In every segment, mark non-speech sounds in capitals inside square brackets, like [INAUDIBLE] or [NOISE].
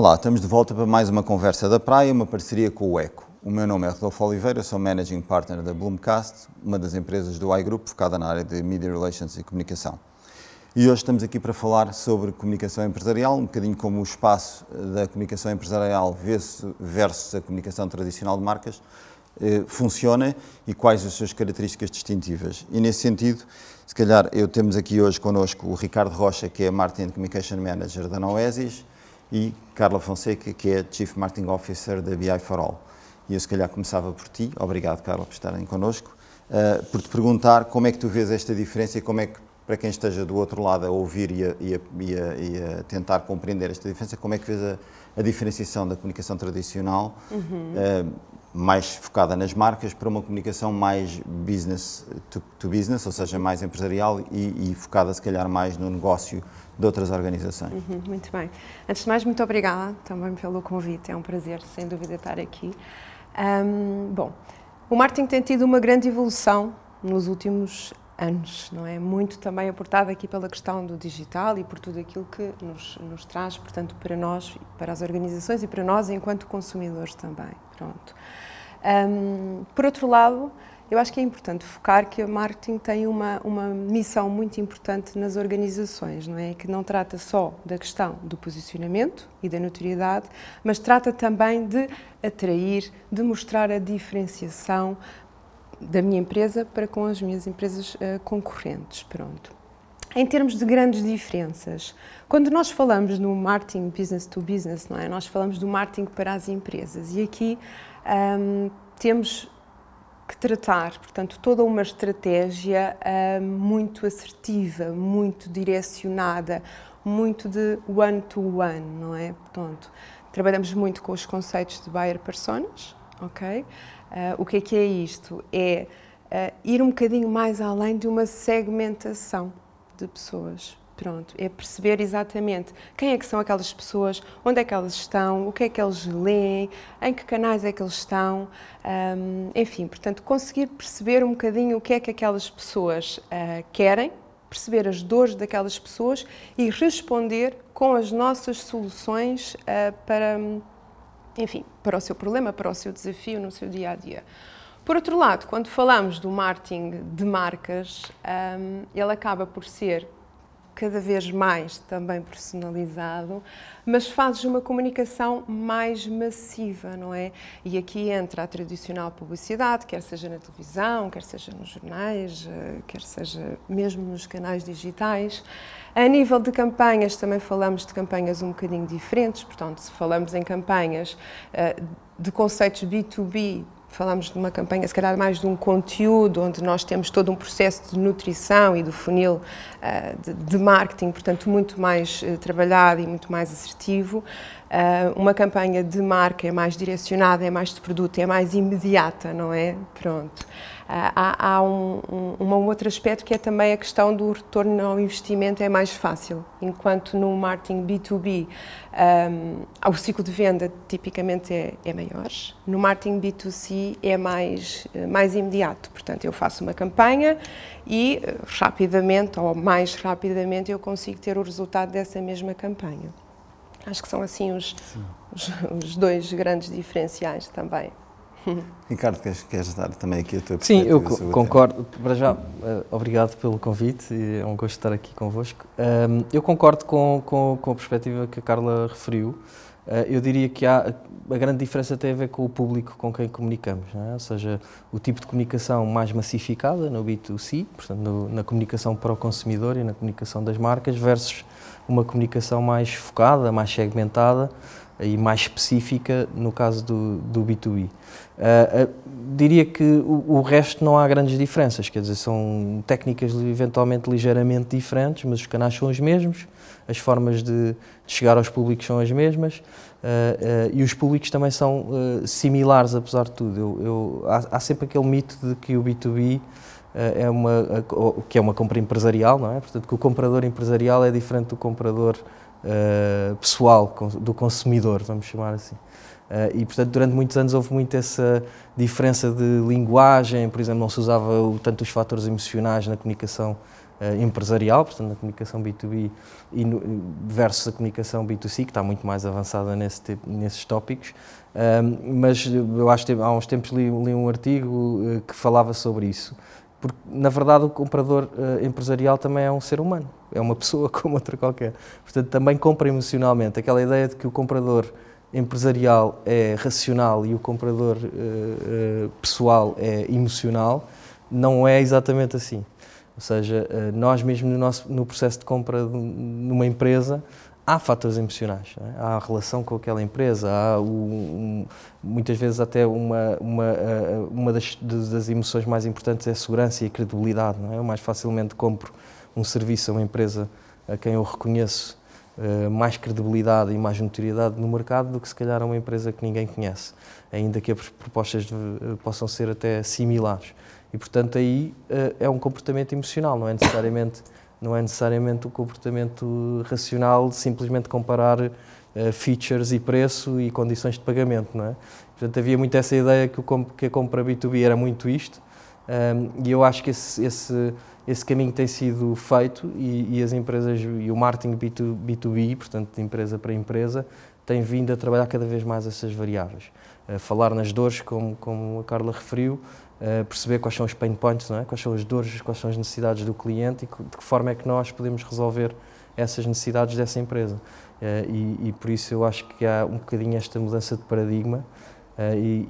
Olá, estamos de volta para mais uma conversa da praia, uma parceria com o ECO. O meu nome é Rodolfo Oliveira, sou Managing Partner da Bloomcast, uma das empresas do iGroup focada na área de Media Relations e Comunicação. E hoje estamos aqui para falar sobre comunicação empresarial, um bocadinho como o espaço da comunicação empresarial versus a comunicação tradicional de marcas eh, funciona e quais as suas características distintivas. E nesse sentido, se calhar eu temos aqui hoje connosco o Ricardo Rocha, que é Marketing Communication Manager da Noesis, e Carla Fonseca, que é Chief Marketing Officer da BI for All. E eu se calhar começava por ti, obrigado Carla por estarem connosco, uh, por te perguntar como é que tu vês esta diferença e como é que, para quem esteja do outro lado a ouvir e a, e a, e a, e a tentar compreender esta diferença, como é que vês a, diferenciação da comunicação tradicional, uhum. uh, mais focada nas marcas, para uma comunicação mais business to, to business, ou seja, mais empresarial e, focada se calhar mais no negócio de outras organizações. Uhum, muito bem. Antes de mais, muito obrigada também pelo convite. É um prazer, sem dúvida, estar aqui. Um, bom, o marketing tem tido uma grande evolução nos últimos anos, não é? Muito também aportado aqui pela questão do digital e por tudo aquilo que nos, nos traz, portanto, para nós, para as organizações e para nós enquanto consumidores também. Pronto. Um, por outro lado, eu acho que é importante focar que o marketing tem uma, uma missão muito importante nas organizações, não é? Que não trata só da questão do posicionamento e da notoriedade, mas trata também de atrair, de mostrar a diferenciação da minha empresa para com as minhas empresas uh, concorrentes. Pronto. Em termos de grandes diferenças, quando nós falamos no marketing business to business, não é? Nós falamos do marketing para as empresas e aqui um, temos que tratar, portanto, toda uma estratégia uh, muito assertiva, muito direcionada, muito de one-to-one, -one, não é? Portanto, trabalhamos muito com os conceitos de buyer personas, ok? Uh, o que é que é isto? É uh, ir um bocadinho mais além de uma segmentação de pessoas. Pronto, é perceber exatamente quem é que são aquelas pessoas, onde é que elas estão, o que é que eles leem, em que canais é que eles estão, um, enfim, portanto, conseguir perceber um bocadinho o que é que aquelas pessoas uh, querem, perceber as dores daquelas pessoas e responder com as nossas soluções uh, para, enfim, para o seu problema, para o seu desafio no seu dia a dia. Por outro lado, quando falamos do marketing de marcas, um, ele acaba por ser cada vez mais também personalizado, mas fazes uma comunicação mais massiva, não é? E aqui entra a tradicional publicidade, quer seja na televisão, quer seja nos jornais, eh, quer seja mesmo nos canais digitais. A nível de campanhas, também falamos de campanhas um bocadinho diferentes, portanto, se falamos em campanhas eh, de conceitos B2B, falamos de uma campanha, se calhar mais de um conteúdo, onde nós temos todo um processo de nutrição e do funil uh, de, de, marketing, portanto, muito mais uh, trabalhado e muito mais assertivo. Uh, uma campanha de marca é mais direcionada, é mais de produto, é mais imediata, não é? Pronto. Ah, há, há um, um, um, outro aspecto que é também a questão do retorno ao investimento é mais fácil, enquanto no marketing B2B um, o ciclo de venda tipicamente é, é maior, no marketing B2C é mais, mais imediato, portanto eu faço uma campanha e eh, rapidamente ou mais rapidamente eu consigo ter o resultado dessa mesma campanha. Acho que são assim os, os, os dois grandes diferenciais também. [LAUGHS] Ricardo, queres, queres dar também aqui a tua Sim, eu concordo. Para já, uh, obrigado pelo convite, é um gosto estar aqui convosco. Um, eu concordo com, com, com, a perspectiva que a Carla referiu. Uh, eu diria que há, a grande diferença tem a ver com o público com quem comunicamos, é? ou seja, o tipo de comunicação mais massificada no B2C, portanto, no, na comunicação para o consumidor e na comunicação das marcas, versus uma comunicação mais focada, mais segmentada, e mais específica no caso do, do B2B. Uh, uh, diria que o, o, resto não há grandes diferenças, quer dizer, são técnicas eventualmente ligeiramente diferentes, mas os canais são os mesmos, as formas de, de chegar aos públicos são as mesmas uh, e os públicos também são similares, apesar de tudo. Eu, eu, há, há, sempre aquele mito de que o B2B é uma, que é uma compra empresarial, não é? Portanto, que o comprador empresarial é diferente do comprador uh, pessoal do consumidor, vamos chamar assim. e, portanto, durante muitos anos houve muito essa diferença de linguagem, por exemplo, não se usava tanto os fatores emocionais na comunicação empresarial, portanto, na comunicação B2B e no, versus a comunicação B2C, que está muito mais avançada nesse, nesses tópicos. mas eu acho que há uns tempos li, li um artigo que falava sobre isso porque na verdade o comprador uh, empresarial também é um ser humano, é uma [LAUGHS] pessoa como outra qualquer. Portanto, também compra emocionalmente. Aquela ideia de que o comprador empresarial é racional e o comprador uh, uh, pessoal é emocional, não é exatamente assim. Ou seja, nós mesmo no, nosso, no processo de compra numa empresa, há fatores emocionais. É? Há a relação com aquela empresa, há um, muitas vezes até uma, uma, eh, uma das, das, emoções mais importantes é a segurança e a credibilidade. Não é? Eu mais facilmente compro um serviço a uma empresa a quem eu reconheço uh, mais credibilidade e mais notoriedade no mercado do que se calhar a uma empresa que ninguém conhece, ainda que as propostas de, uh, possam ser até similares. E portanto aí uh, é um comportamento emocional, não é necessariamente não é necessariamente o comportamento racional de simplesmente comparar uh, features e preço e condições de pagamento, não é? Portanto, havia muito essa ideia que, o, que a compra B2B era muito isto, um, ehm, e eu acho que esse, esse, esse caminho tem sido feito e, e, as empresas e o marketing B2, B2B, portanto, de empresa para empresa, tem vindo a trabalhar cada vez mais essas variáveis. Uh, falar nas dores, como, como a Carla referiu, uh, perceber quais são os pain points, é? quais são as dores, quais são as necessidades do cliente e de que forma é que nós podemos resolver essas necessidades dessa empresa. Uh, e, e, por isso eu acho que há um bocadinho esta mudança de paradigma uh, e,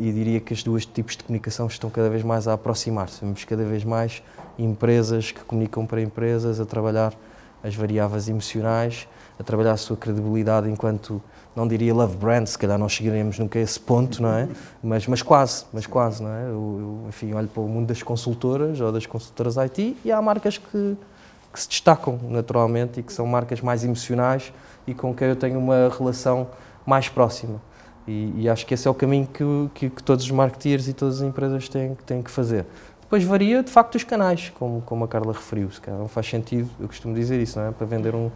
e, e, diria que os dois tipos de comunicação estão cada vez mais a aproximar-se. Vemos cada vez mais empresas que comunicam para empresas a trabalhar as variáveis emocionais, a trabalhar a sua credibilidade enquanto não diria love brand, se calhar não chegaremos nunca a esse ponto, não é? Mas, mas quase, mas quase, não é? Eu, eu, enfim, olho para o mundo das consultoras ou das consultoras IT e há marcas que, que se destacam naturalmente e que são marcas mais emocionais e com quem eu tenho uma relação mais próxima. E, e acho que esse é o caminho que, que, que, todos os marketeers e todas as empresas têm, têm que fazer. Depois varia, de facto, os canais, como, como a Carla referiu. Se calhar não faz sentido, eu costumo dizer isso, não é? Para vender um,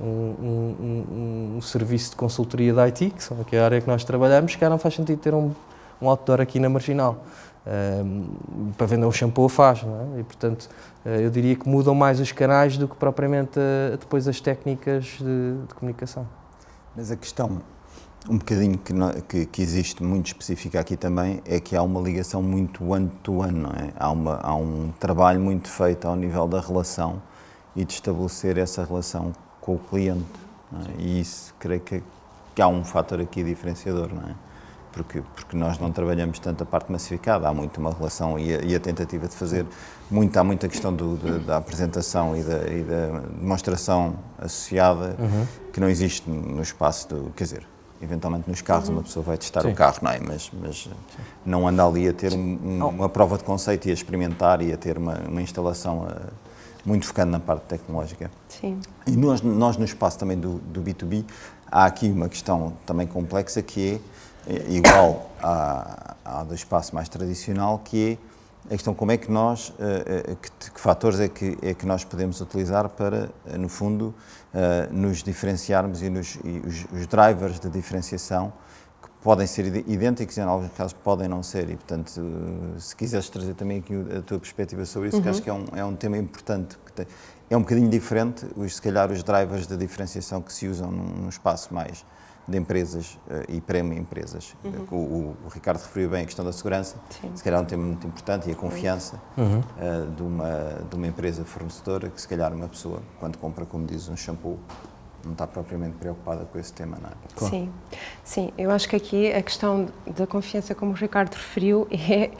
um, um, um, serviço de consultoria de IT, que, são, que é a área que nós trabalhamos, que não faz sentido ter um, um outdoor aqui na Marginal. Um, para vender um shampoo faz, não é? E, portanto, eh, eu diria que mudam mais os canais do que propriamente eh, depois as técnicas de, de comunicação. Mas a questão, um bocadinho que, que, que, existe muito específica aqui também, é que há uma ligação muito ano-to-ano, não é? Há, há um trabalho muito feito ao nível da relação e de estabelecer essa relação com o cliente. É? E isso, creio que, que, há um fator aqui diferenciador, não é? Porque, porque nós não trabalhamos tanto a parte massificada, há muito uma relação e a, e a tentativa de fazer, muito, há muita questão do, de, da apresentação e da, e da demonstração associada uhum. que não existe no espaço do, quer dizer, eventualmente nos carros uhum. uma pessoa vai testar Sim. o carro, não é? Mas, mas não anda ali a ter um, um, uma prova de conceito e a experimentar e a ter uma, uma instalação a, muito focando na parte tecnológica. Sim. E nós, nós no espaço também do, do B2B, há aqui uma questão também complexa que é, é igual à, à do espaço mais tradicional, que é a questão como é que nós, eh, eh, que, que fatores é que, é que nós podemos utilizar para, eh, no fundo, nos diferenciarmos e, nos, e os, os drivers de diferenciação podem ser idênticos e em alguns casos podem não ser e portanto se quiseres trazer também aqui a tua perspectiva sobre isso uhum. que acho que é um, é um tema importante que tem, é um bocadinho diferente os, se calhar os drivers de diferenciação que se usam num, num espaço mais de empresas uh, e prêmio-empresas. Uhum. O, o, o, Ricardo referiu bem a questão da segurança, Sim. se calhar é um tema muito importante, e a confiança uhum. uh, de, uma, de uma empresa fornecedora, que se calhar uma pessoa, quando compra, como diz, um shampoo, não está propriamente preocupada com esse tema, não é? Claro. Sim, sim. Eu acho que aqui a questão da confiança, como o Ricardo referiu, [LAUGHS] é,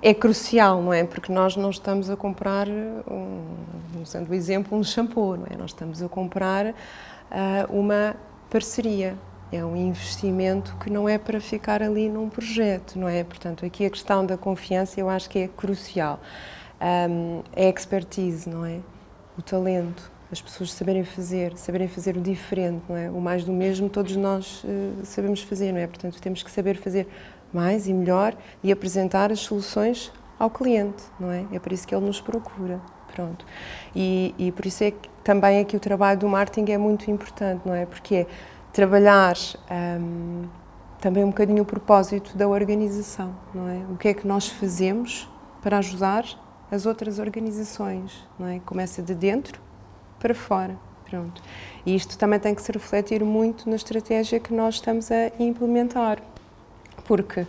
é crucial, não é? Porque nós não estamos a comprar, um, usando o exemplo, um shampoo, não é? Nós estamos a comprar uh, uma parceria. É um investimento que não é para ficar ali num projeto, não é? Portanto, aqui a questão da confiança eu acho que é crucial. Um, é expertise, não é? O talento as pessoas saberem fazer, saberem fazer o diferente, não é? O mais do mesmo todos nós uh, sabemos fazer, não é? Portanto, temos que saber fazer mais e melhor e apresentar as soluções ao cliente, não é? É por isso que ele nos procura, pronto. E, e por isso é que também aqui o trabalho do marketing é muito importante, não é? Porque é trabalhar um, também um bocadinho o propósito da organização, não é? O que é que nós fazemos para ajudar as outras organizações, não é? Começa de dentro para fora, pronto. E isto também tem que se refletir muito na estratégia que nós estamos a implementar, porque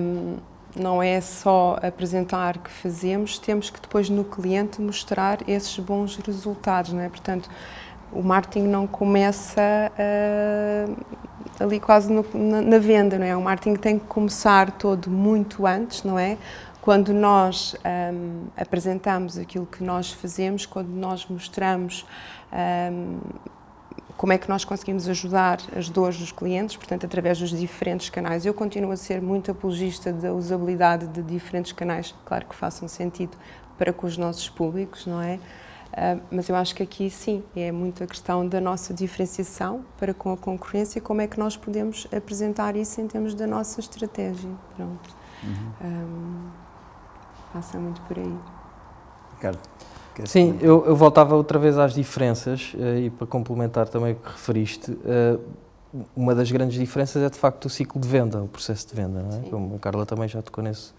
um, não é só apresentar que fazemos, temos que depois no cliente mostrar esses bons resultados, não é? Portanto, o marketing não começa uh, ali quase no, na, na, venda, não é? O marketing tem que começar todo muito antes, não é? Quando nós um, apresentamos aquilo que nós fazemos, quando nós mostramos um, como é que nós conseguimos ajudar as dores dos clientes, portanto, através dos diferentes canais. Eu continuo a ser muito apologista da usabilidade de diferentes canais, claro que façam sentido para com os nossos públicos, não é? Uh, mas eu acho que aqui sim, é muito a questão da nossa diferenciação para com a concorrência, como é que nós podemos apresentar isso em termos da nossa estratégia. Pronto. Uhum. Um, passa muito por aí. Ricardo. Sim, eu, eu, voltava outra vez às diferenças uh, e para complementar também o que referiste, uh, uma das grandes diferenças é de facto o ciclo de venda, o processo de venda, não é? Como a Carla também já tocou nesse,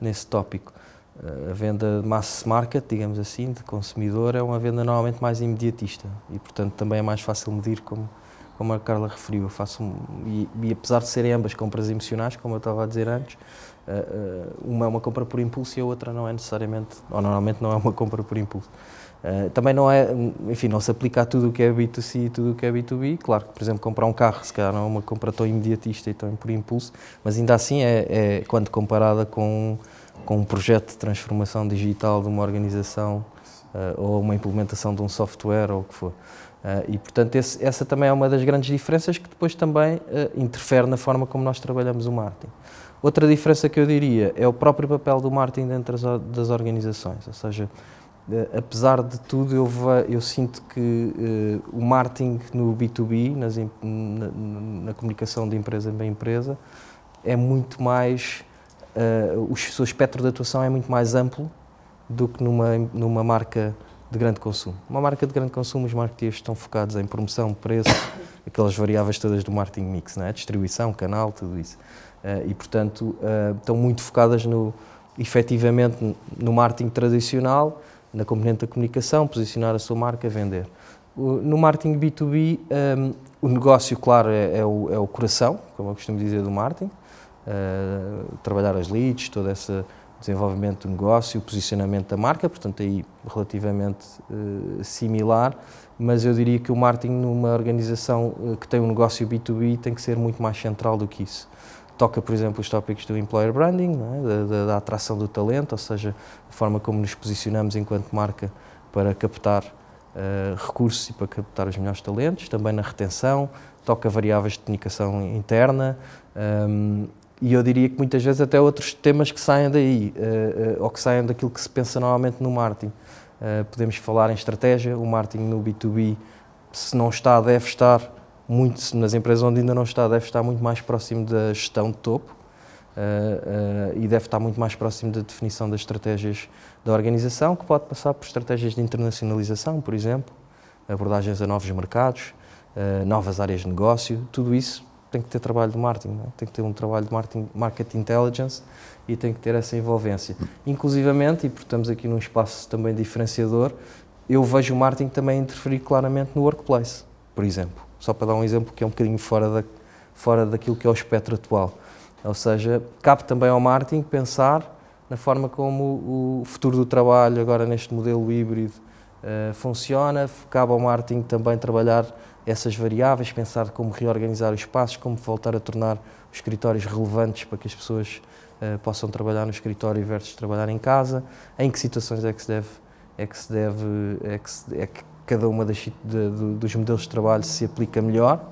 nesse tópico. Uh, a venda de mass market, digamos assim, de consumidor, é uma venda normalmente mais imediatista e, portanto, também é mais fácil medir, como, como a Carla referiu. Eu faço um, e, e apesar de serem ambas compras emocionais, como eu estava a dizer antes, eh, eh, uma é uma compra por impulso e a outra não é necessariamente, ou normalmente não é uma compra por impulso. Uh, também não é, enfim, não se aplica a tudo o que é B2C e tudo o que é B2B. Claro que, por exemplo, comprar um carro, se calhar não é uma compra tão imediatista e tão por impulso, mas ainda assim é, é quando comparada com, com um projeto de transformação digital de uma organização uh, ou uma implementação de um software ou o que for. Uh, e, portanto, esse, essa também é uma das grandes diferenças que depois também interfere na forma como nós trabalhamos o marketing. Outra diferença que eu diria é o próprio papel do marketing dentro das organizações, ou seja, eh, apesar de tudo, eu, eu sinto que uh, o marketing no B2B, nas, na, na, comunicação de empresa para empresa, é muito mais. Uh, o seu espectro de atuação é muito mais amplo do que numa, numa marca de grande consumo. Uma marca de grande consumo, os marketeers estão focados em promoção, preço, [COUGHS] aquelas variáveis todas do marketing mix, é? distribuição, canal, tudo isso. Eh, e, portanto, eh, estão muito focadas no, efetivamente no marketing tradicional, na componente da comunicação, posicionar a sua marca, vender. No marketing B2B, um, ehm, o negócio, claro, é, é, o, é, o, coração, como eu costumo dizer, do marketing. Uh, trabalhar as leads, todo esse desenvolvimento do negócio, o posicionamento da marca, portanto, aí relativamente similar. Mas eu diria que o marketing numa organização que tem um negócio B2B tem que ser muito mais central do que isso toca, por exemplo, os tópicos do employer branding, é? da, da, da, atração do talento, ou seja, a forma como nos posicionamos enquanto marca para captar uh, recursos e para captar os melhores talentos, também na retenção, toca variáveis de comunicação interna um, ehm, e eu diria que muitas vezes até outros temas que saem daí, uh, uh, ou que saem daquilo que se pensa normalmente no marketing. podemos falar em estratégia, o marketing no B2B, se não está, deve estar muito, nas empresas onde ainda não está, deve estar muito mais próximo da gestão de topo uh, uh, e deve estar muito mais próximo da definição das estratégias da organização, que pode passar por estratégias de internacionalização, por exemplo, abordagens a novos mercados, uh, novas áreas de negócio, tudo isso tem que ter trabalho de marketing, é? tem que ter um trabalho de marketing, market intelligence e tem que ter essa envolvência. Inclusivamente, e porque estamos aqui num espaço também diferenciador, eu vejo o marketing também interferir claramente no workplace, por exemplo só para dar um exemplo que é um bocadinho fora, da, fora daquilo que é o espectro atual. Ou seja, cabe também ao marketing pensar na forma como o futuro do trabalho, agora neste modelo híbrido, uh, funciona. Cabe ao marketing também trabalhar essas variáveis, pensar como reorganizar os espaços, como voltar a tornar os escritórios relevantes para que as pessoas uh, possam trabalhar no escritório versus trabalhar em casa, em que situações é que se deve, é que se deve, é que, é que cada uma das, de, de, dos modelos de trabalho se aplica melhor,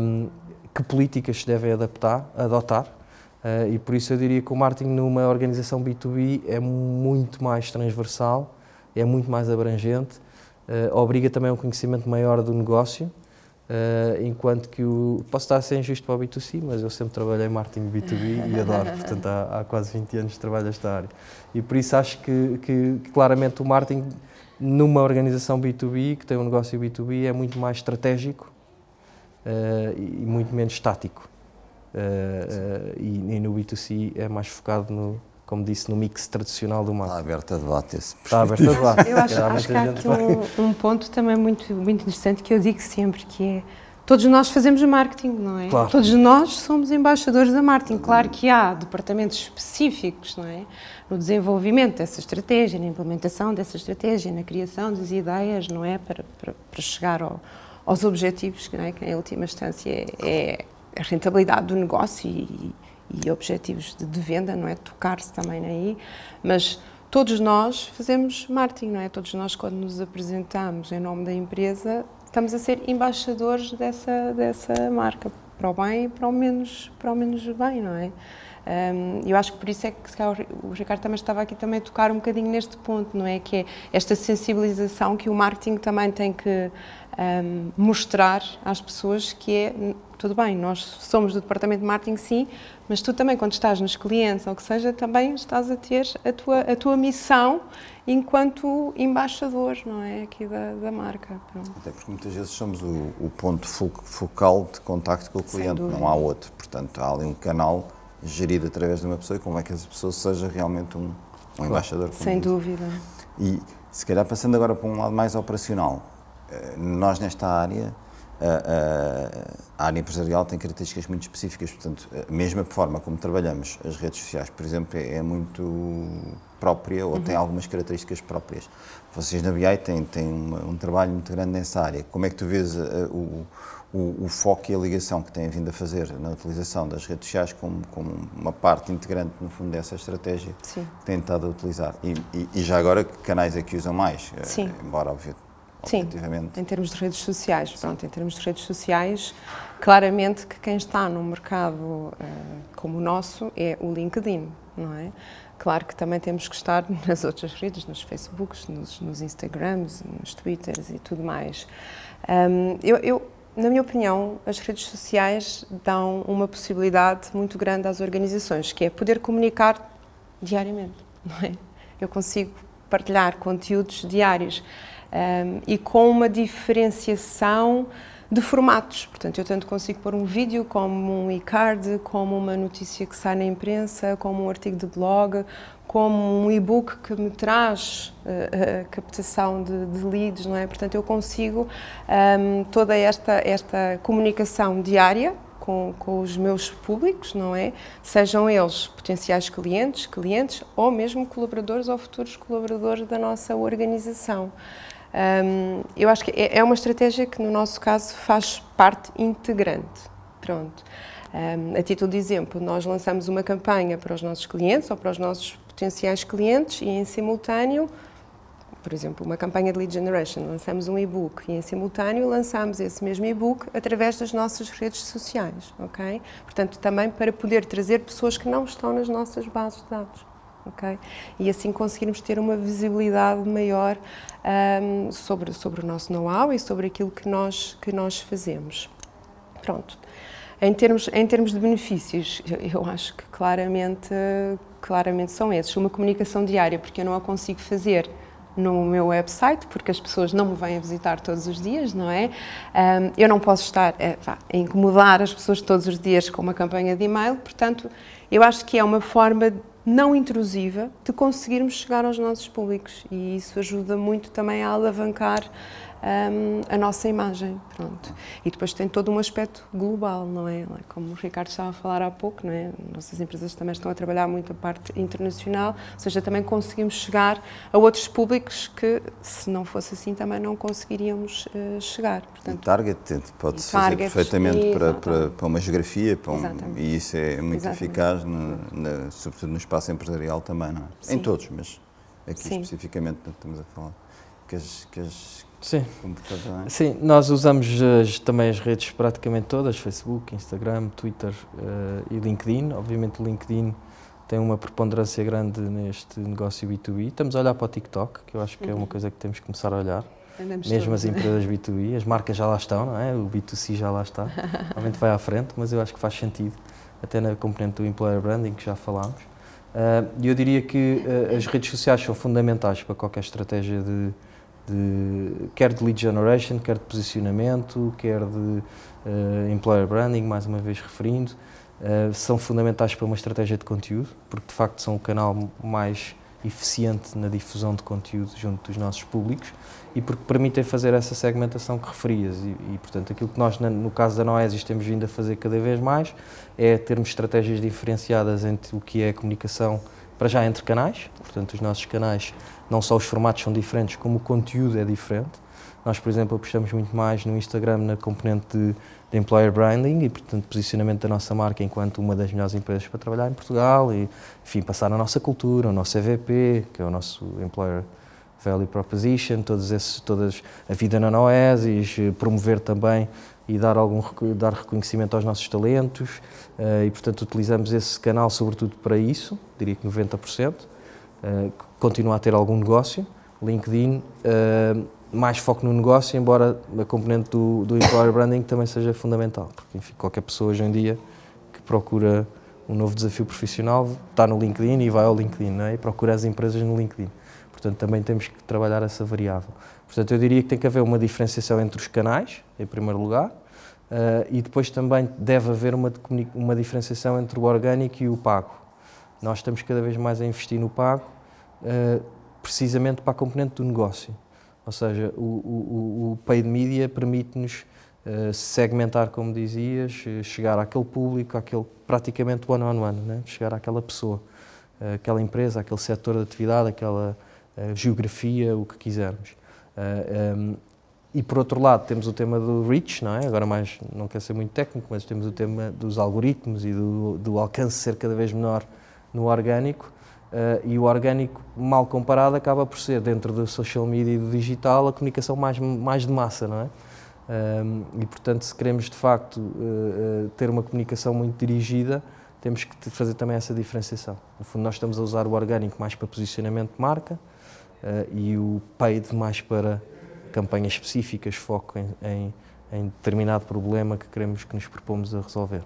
um, que políticas se devem adaptar, adotar, uh, e por isso eu diria que o marketing numa organização B2B é muito mais transversal, é muito mais abrangente, uh, obriga também a um conhecimento maior do negócio, Uh, enquanto que o. Posso estar a ser injusto para o B2C, mas eu sempre trabalhei em marketing B2B e adoro, [LAUGHS] portanto, há, há, quase 20 anos trabalho esta área. E por isso acho que, que, que claramente o marketing numa organização B2B, que tem um negócio B2B, é muito mais estratégico uh, e muito menos estático. uh, e, e, no B2C é mais focado no, como disse, no mix tradicional do marketing. Está aberto a debate esse. Está aberto a debate. [LAUGHS] Eu acho, acho que há aqui um, um, ponto também muito, muito interessante que eu digo sempre, que é todos nós fazemos marketing, não é? Claro. Todos nós somos embaixadores da marketing. Claro que há departamentos específicos, não é? No desenvolvimento dessa estratégia, na implementação dessa estratégia, na criação das ideias, não é? Para, para, para chegar ao, aos objetivos, não é? que em última instância é, é a rentabilidade do negócio e, e objetivos de, de, venda, não é? Tocar-se também aí, mas todos nós fazemos marketing, não é? Todos nós, quando nos apresentamos em nome da empresa, estamos a ser embaixadores dessa, dessa marca, para o bem e para o menos, para o menos bem, não é? Um, eu acho que por isso é que o Ricardo também estava aqui também a tocar um bocadinho neste ponto, não é? Que é esta sensibilização que o marketing também tem que um, mostrar às pessoas que é, tudo bem, nós somos do departamento de marketing sim, mas tu também quando estás nos clientes ou que seja, também estás a ter a tua, a tua missão enquanto embaixador, não é, aqui da, da marca. Pronto. Até porque muitas vezes somos o, o ponto focal de contacto com o cliente, não há outro, portanto há ali um canal gerido através de uma pessoa e como é que essa pessoa seja realmente um, um embaixador. Sem diz. dúvida. E se calhar passando agora para um lado mais operacional, eh, nós nesta área a, área empresarial tem características muito específicas, portanto, a mesma forma como trabalhamos as redes sociais, por exemplo, é, é muito própria ou uhum. tem algumas características próprias. Vocês na BI têm, têm um, um trabalho muito grande nessa área. Como é que tu vês uh, o, o, o, foco e a ligação que têm vindo a fazer na utilização das redes sociais como, como uma parte integrante, no fundo, dessa estratégia Sim. que têm estado a utilizar? E, e, e, já agora, que canais é que usam mais? Sim. Uh, embora, obviamente Sim, em termos de redes sociais. Pronto, em termos de redes sociais, claramente que quem está num mercado uh, como o nosso é o LinkedIn, não é? Claro que também temos que estar [LAUGHS] nas outras redes, nos Facebooks, nos, nos Instagrams, nos Twitters e tudo mais. Um, eu, eu, na minha opinião, as redes sociais dão uma possibilidade muito grande às organizações, que é poder comunicar diariamente, [LAUGHS] é? Eu consigo partilhar conteúdos diários um, e com uma diferenciação de formatos. Portanto, eu tanto consigo pôr um vídeo como um e-card, como uma notícia que sai na imprensa, como um artigo de blog, como um e-book que me traz uh, captação de, de, leads, não é? Portanto, eu consigo um, toda esta, esta comunicação diária com, com, os meus públicos, não é? Sejam eles potenciais clientes, clientes ou mesmo colaboradores ou futuros colaboradores da nossa organização. Um, eu acho que é, é uma estratégia que, no nosso caso, faz parte integrante. Pronto. Um, a título de exemplo, nós lançamos uma campanha para os nossos clientes ou para os nossos potenciais clientes e, em simultâneo, por exemplo, uma campanha de lead generation, lançamos um e-book e, em simultâneo, lançamos esse mesmo e-book através das nossas redes sociais, ok? Portanto, também para poder trazer pessoas que não estão nas nossas bases de dados ok? E assim conseguirmos ter uma visibilidade maior um, sobre, sobre o nosso know-how e sobre aquilo que nós, que nós fazemos. Pronto. Em termos, em termos de benefícios, eu acho que claramente, claramente são esses. Uma comunicação diária, porque eu não a consigo fazer no meu website, porque as pessoas não me vêm a visitar todos os dias, não é? Um, eu não posso estar a, a incomodar as pessoas todos os dias com uma campanha de e-mail, portanto, eu acho que é uma forma não intrusiva de conseguirmos chegar aos nossos públicos e isso ajuda muito também a alavancar um, a nossa imagem, pronto. E depois tem todo um aspecto global, não é? Como o Ricardo estava a falar há pouco, não é? Nossas empresas também estão a trabalhar muito a parte internacional, ou seja, também conseguimos chegar a outros públicos que, se não fosse assim, também não conseguiríamos uh, chegar. Portanto, e target pode-se fazer perfeitamente para, para, para, uma geografia, para um, e isso é muito exatamente. eficaz, no, na, sobretudo no espaço empresarial também, não é? Sim. Em todos, mas aqui Sim. especificamente estamos a falar que as, que as Sim. Sim, nós usamos as, também as redes praticamente todas, Facebook, Instagram, Twitter uh, e LinkedIn. Obviamente o LinkedIn tem uma preponderância grande neste negócio B2B. Estamos a olhar para o TikTok, que eu acho que uhum. é uma uhum. coisa que temos que começar a olhar. Andamos Mesmo todos, as empresas B2B, as marcas já lá estão, não é? O B2C já lá está. Realmente vai à frente, mas eu acho que faz sentido, até na componente do employer branding, que já falámos. Uh, e uh, eu diria que uh, as redes sociais são fundamentais para qualquer estratégia de de, quer de lead generation, quer de posicionamento, quer de uh, employer branding, mais uma vez referindo. uh, são fundamentais para uma estratégia de conteúdo, porque de facto são o canal mais eficiente na difusão de conteúdo junto dos nossos públicos e porque permitem fazer essa segmentação que referias. E, e portanto, aquilo que nós, no caso da Noesis, temos vindo a fazer cada vez mais é termos estratégias diferenciadas entre o que é a comunicação, para já entre canais, portanto, os nossos canais, não só os formatos são diferentes, como o conteúdo é diferente. Nós, por exemplo, apostamos muito mais no Instagram na componente de, de employer branding e, portanto, posicionamento da nossa marca enquanto uma das melhores empresas para trabalhar em Portugal e, enfim, passar a nossa cultura, o nosso EVP, que é o nosso employer value proposition, todos esses, todas a vida na Noesis, promover também e dar algum dar reconhecimento aos nossos talentos uh, e portanto utilizamos esse canal sobretudo para isso, diria que 90%. Uh, eh, continua a ter algum negócio, LinkedIn uh, mais foco no negócio, embora a componente do, do employer branding também seja fundamental, porque enfim, qualquer pessoa hoje em dia que procura um novo desafio profissional está no LinkedIn e vai ao LinkedIn não é? e procura as empresas no LinkedIn. Portanto, também temos que trabalhar essa variável. Portanto, eu diria que tem que haver uma diferenciação entre os canais, em primeiro lugar, uh, e depois também deve haver uma, uma diferenciação entre o orgânico e o pago. Nós estamos cada vez mais a investir no pago, uh, precisamente para a componente do negócio. Ou seja, o, o, o paid media permite-nos uh, segmentar, como dizias, chegar àquele público, àquele praticamente one-on-one, -on -one, né? chegar àquela pessoa, àquela empresa, àquele setor de atividade, aquela geografia, o que quisermos. Uh, um, e por outro lado temos o tema do reach, não é? Agora mais, não quer ser muito técnico, mas temos o tema dos algoritmos e do, do alcance ser cada vez menor no orgânico. Uh, e o orgânico, mal comparado, acaba por ser, dentro do social media e do digital, a comunicação mais, mais de massa, não é? Um, e portanto, se queremos de facto uh, ter uma comunicação muito dirigida, temos que fazer também essa diferenciação. No fundo, nós estamos a usar o orgânico mais para posicionamento de marca, uh, e o paid mais para campanhas específicas, foco em, em, em, determinado problema que queremos que nos propomos a resolver.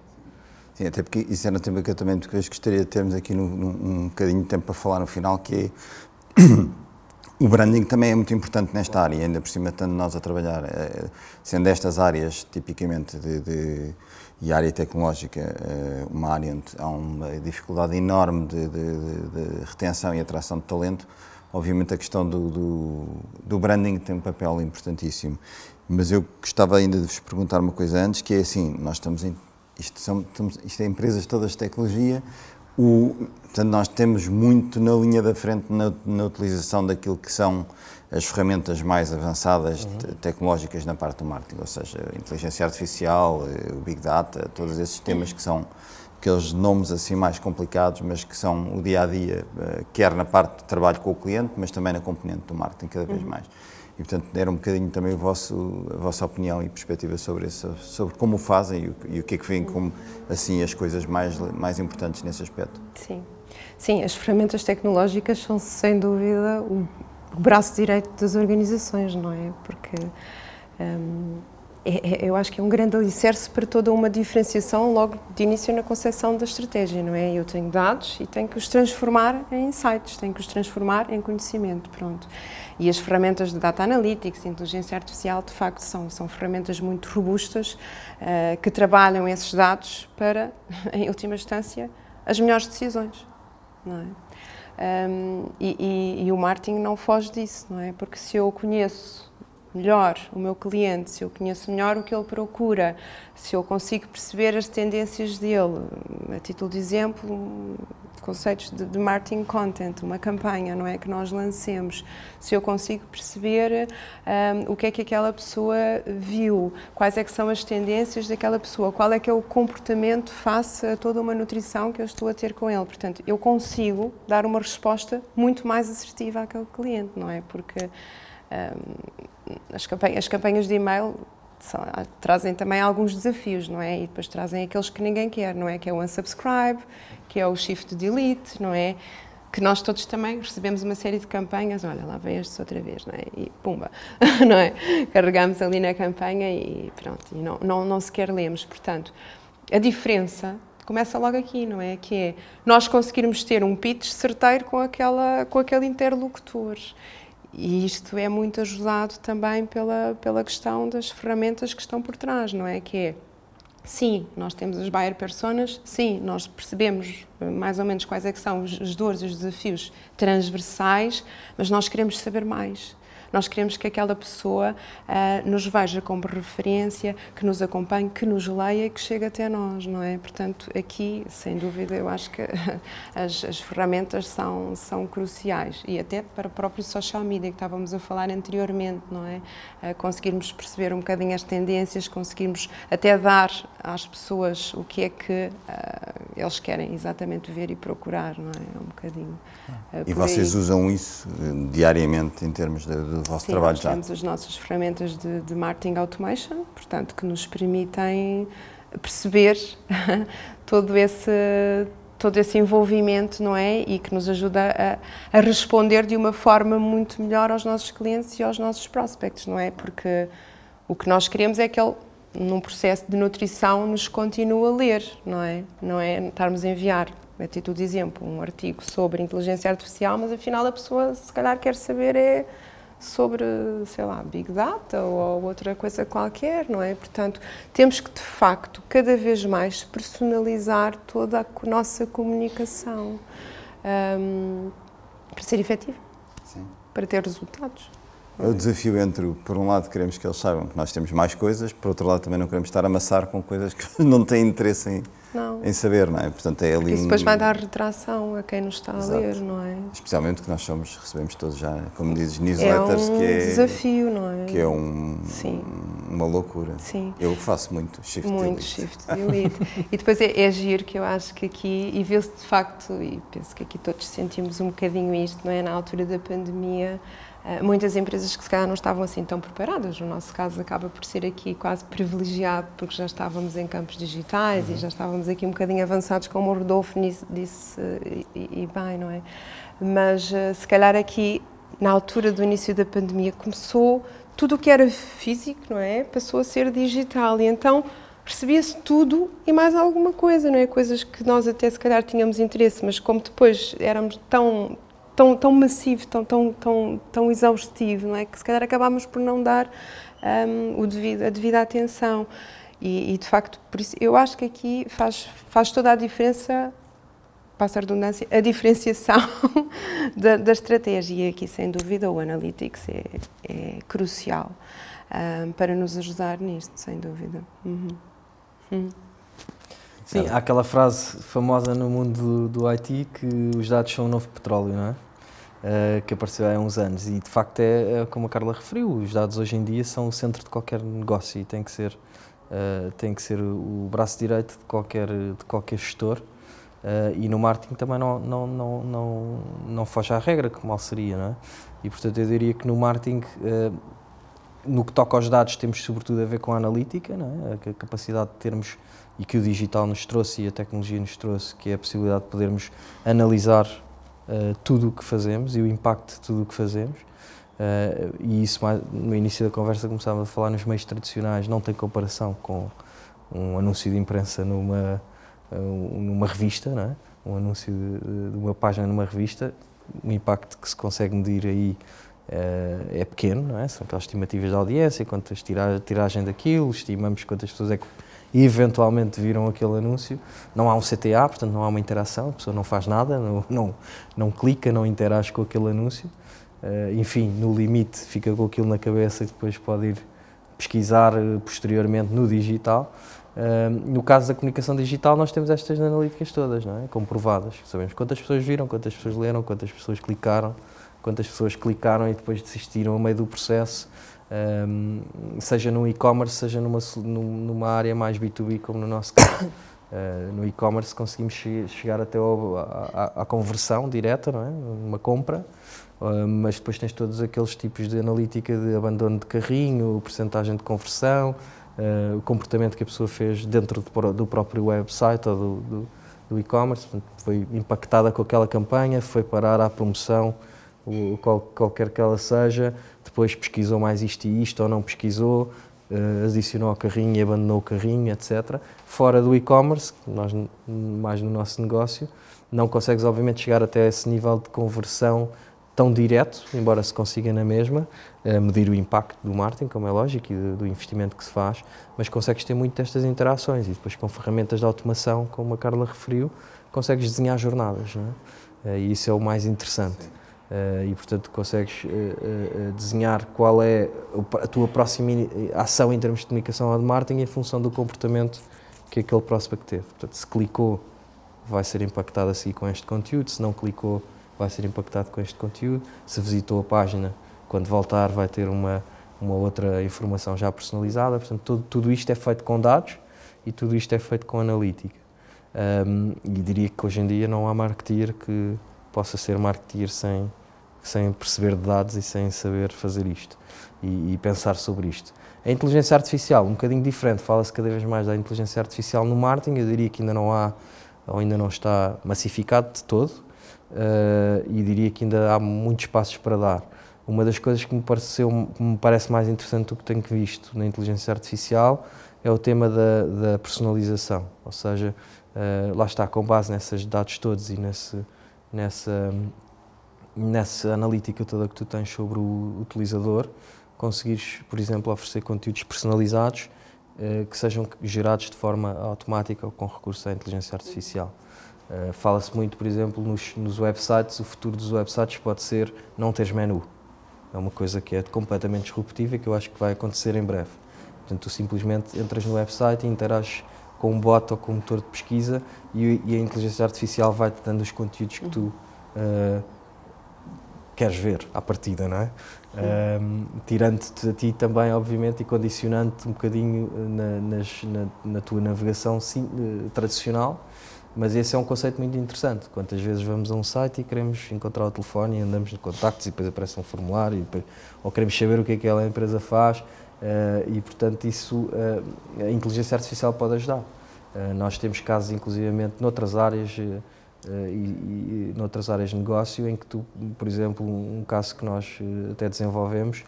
Sim, até porque isso era um tema que eu também gostaria de termos aqui no, no, um bocadinho de tempo para falar no final, que é [COUGHS] o branding também é muito importante nesta área, ainda por cima estando nós a trabalhar, é, sendo estas áreas tipicamente de, de e a área tecnológica eh, uma área onde há uma dificuldade enorme de, de, de retenção e atração de talento, Obviamente a questão do, do, do, branding tem um papel importantíssimo, mas eu gostava ainda de vos perguntar uma coisa antes, que é assim, nós estamos em, isto, são, estamos, isto é empresas todas de tecnologia, o, portanto nós temos muito na linha da frente na, na utilização daquilo que são as ferramentas mais avançadas uhum. tecnológicas na parte do marketing, ou seja, a inteligência artificial, eh, o big data, todos esses temas que são aqueles nomes assim mais complicados, mas que são o dia a dia, eh, quer na parte de trabalho com o cliente, mas também na componente do marketing, cada vez uhum. mais. E, portanto, era um bocadinho também o vosso, a vossa opinião e perspectiva sobre isso, sobre como o fazem e o, e o que é que vem como, assim, as coisas mais, mais importantes nesse aspecto. Sim. Sim, as ferramentas tecnológicas são, sem dúvida, o braço direito das organizações, não é? Porque. Um, é, é, eu acho que é um grande alicerce para toda uma diferenciação logo de início na concepção da estratégia, não é? Eu tenho dados e tenho que os transformar em insights, tenho que os transformar em conhecimento, pronto. E as ferramentas de data analytics, inteligência artificial, de facto, são, são ferramentas muito robustas uh, que trabalham esses dados para, [LAUGHS] em última instância, as melhores decisões, não é? Um, e, e, e o marketing não foge disso, não é? Porque se eu conheço melhor o meu cliente, se eu conheço melhor o que ele procura, se eu consigo perceber as tendências dele, a título de exemplo, conceitos de, de marketing content, uma campanha, não é que nós lancemos, se eu consigo perceber um, o que é que aquela pessoa viu, quais é que são as tendências daquela pessoa, qual é que é o comportamento face a toda uma nutrição que eu estou a ter com ele. Portanto, eu consigo dar uma resposta muito mais assertiva àquele cliente, não é? Porque as, campanhas, as campanhas de e-mail são, trazem também alguns desafios, não é? E depois trazem aqueles que ninguém quer, não é? Que é o unsubscribe, que é o shift delete, não é? Que nós todos também recebemos uma série de campanhas, olha, lá vem este outra vez, não é? E pumba, [LAUGHS] não é? Carregamos ali na campanha e pronto, e não, não, não sequer lemos. Portanto, a diferença começa logo aqui, não é? Que é nós conseguirmos ter um pitch certeiro com, aquela, com aquele interlocutor e isto é muito ajudado também pela, pela questão das ferramentas que estão por trás, não é? Que é Sim, nós temos as buyer personas, sim, nós percebemos mais ou menos quais é que são as dores e os desafios transversais, mas nós queremos saber mais. Nós queremos que aquela pessoa uh, nos veja como referência, que nos acompanhe, que nos leia, que chegue até nós, não é? Portanto, aqui, sem dúvida, eu acho que [LAUGHS] as, as ferramentas são, são cruciais e até para o próprio social media que estávamos a falar anteriormente, não é? Uh, conseguirmos perceber um bocadinho as tendências, conseguirmos até dar às pessoas o que é que uh, eles querem exatamente ver e procurar, não é? É um bocadinho. e vocês aí. usam isso diariamente em termos de, de do vosso Sim, trabalho já? temos as nossas ferramentas de, de marketing automation, portanto, que nos permitem perceber [LAUGHS] todo esse todo esse envolvimento, não é? E que nos ajuda a, a, responder de uma forma muito melhor aos nossos clientes e aos nossos prospects, não é? Porque o que nós queremos é que ele, num processo de nutrição, nos continue a ler, não é? Não é estarmos a enviar, a título de exemplo, um artigo sobre inteligência artificial, mas afinal a pessoa se calhar quer saber é sobre, sei lá, Big Data ou outra coisa qualquer, não é? Portanto, temos que, de facto, cada vez mais personalizar toda a nossa comunicação um, para ser efetiva, Sim. para ter resultados. É o desafio entre, por um lado, queremos que eles saibam que nós temos mais coisas, por outro lado, também não queremos estar a amassar com coisas que [LAUGHS] não têm interesse em, não. Em saber, não é? Portanto, é ali isso depois vai dar retração a quem nos está Exato. a ler, não é? Especialmente que nós somos, recebemos todos já, como dizes, newsletters, é um que é... desafio, não é? Que é um, Sim. uma loucura. Sim. Eu faço muito shift Muito elite. shift elite. e depois é, é giro que eu acho que aqui, e viu-se de facto, e penso que aqui todos sentimos um bocadinho isto, não é? Na altura da pandemia, muitas empresas que se calhar não estavam assim tão preparadas. No nosso caso, acaba por ser aqui quase privilegiado, porque já estávamos em campos digitais uhum. e já estávamos aqui um bocadinho avançados, como o Rodolfo disse e, e bem, não é? Mas eh, se calhar aqui, na altura do início da pandemia, começou tudo o que era físico, não é? Passou a ser digital e então percebia-se tudo e mais alguma coisa, não é? Coisas que nós até se calhar tínhamos interesse, mas como depois éramos tão tão, tão massivo, tão, tão, tão, tão exaustivo, não é? Que se calhar acabámos por não dar um, o devido, a devida atenção. E, e, de facto, isso, eu acho que aqui faz, faz toda a diferença, passa a redundância, a diferenciação [LAUGHS] da, da, estratégia. E aqui, sem dúvida, o Analytics é, é crucial um, para nos ajudar nisto, sem dúvida. Uhum. Uhum. Sim, há aquela frase famosa no mundo do, do IT que os dados são o novo petróleo, não é? Uh, que apareceu há uns anos e de facto é, é, como a Carla referiu, os dados hoje em dia são o centro de qualquer negócio e tem que ser, uh, tem que ser o braço direito de qualquer, de qualquer gestor uh, e no marketing também não, não, não, não, não foge à regra, que mal seria, não é? E portanto eu diria que no marketing, no que toca aos dados, temos sobretudo a ver com a analítica, não é? a capacidade de termos e que o digital nos trouxe e a tecnologia nos trouxe, que é a possibilidade de podermos analisar uh, tudo o que fazemos e o impacto de tudo o que fazemos. Uh, e isso, no início da conversa, começávamos a falar nos meios tradicionais, não tem comparação com um anúncio de imprensa numa, uh, numa revista, não é? um anúncio de, de, uma página numa revista. O impacto que se consegue medir aí é pequeno, não é? são aquelas estimativas de audiência, quantas tira, tiragem daquilo, estimamos quantas pessoas é que e eventualmente viram aquele anúncio. Não há um CTA, portanto não há uma interação, a pessoa não faz nada, não, não, não clica, não interage com aquele anúncio. Uh, enfim, no limite fica com aquilo na cabeça e depois pode ir pesquisar uh, posteriormente no digital. Uh, no caso da comunicação digital, nós temos estas analíticas todas, não é? comprovadas. Sabemos quantas pessoas viram, quantas pessoas leram, quantas pessoas clicaram, quantas pessoas clicaram e depois desistiram a meio do processo um, seja no e-commerce, seja numa, numa área mais B2B, como no nosso [COUGHS] caso. Uh, no e-commerce conseguimos chegar até à, conversão direta, não é? uma compra, uh, mas depois tens todos aqueles tipos de analítica de abandono de carrinho, porcentagem de conversão, uh, o comportamento que a pessoa fez dentro do, do próprio website ou do, do, do e-commerce, foi impactada com aquela campanha, foi parar à promoção, o, qual, qualquer que ela seja, depois pesquisou mais isto e isto ou não pesquisou, uh, adicionou ao carrinho e abandonou o carrinho, etc. Fora do e-commerce, nós mais no nosso negócio, não consegues obviamente chegar até esse nível de conversão tão direto, embora se consiga na mesma, uh, medir o impacto do marketing, como é lógico, e do, investimento que se faz, mas consegues ter muito destas interações e depois com ferramentas de automação, como a Carla referiu, consegues desenhar jornadas, é? Uh, e isso é o mais interessante. Uh, e portanto consegues uh, uh, desenhar qual é a tua próxima ação em termos de comunicação ou de marketing em função do comportamento que aquele prospect teve. Portanto, se clicou, vai ser impactado a seguir com este conteúdo, se não clicou, vai ser impactado com este conteúdo, se visitou a página, quando voltar vai ter uma, uma outra informação já personalizada. Portanto, tudo, tudo isto é feito com dados e tudo isto é feito com analítica. Um, e diria que hoje em dia não há marketeer que possa ser marketeer sem sem perceber de dados e sem saber fazer isto e, e, pensar sobre isto. A inteligência artificial, um bocadinho diferente, fala-se cada vez mais da inteligência artificial no marketing, eu diria que ainda não há, ou ainda não está massificado de todo, uh, e diria que ainda há muitos passos para dar. Uma das coisas que me, pareceu, que me parece mais interessante do que tenho visto na inteligência artificial é o tema da, da personalização, ou seja, uh, lá está, com base nesses dados todos e nesse, nessa nessa analítica toda que tu tens sobre o utilizador, conseguires, por exemplo, oferecer conteúdos personalizados eh, que sejam gerados de forma automática ou com recurso à inteligência artificial. Eh, Fala-se muito, por exemplo, nos, nos, websites, o futuro dos websites pode ser não teres menu. É uma coisa que é completamente disruptiva e que eu acho que vai acontecer em breve. Portanto, tu simplesmente entras no website e interages com um bot ou com um motor de pesquisa e, e a inteligência artificial vai-te dando os conteúdos que tu uh, queres ver à partida, não é? Um, Tirando-te a ti também, obviamente, e condicionando-te um bocadinho na, nas, na, na tua navegação sim, uh, tradicional, mas esse é um conceito muito interessante. Quantas vezes vamos a um site e queremos encontrar o telefone e andamos em contactos e depois aparece um formulário, depois, ou queremos saber o que é que aquela empresa faz, e portanto isso, uh, a inteligência artificial pode ajudar. nós temos casos, inclusivamente, noutras áreas e, e noutras áreas de negócio em que tu, por exemplo, um caso que nós até desenvolvemos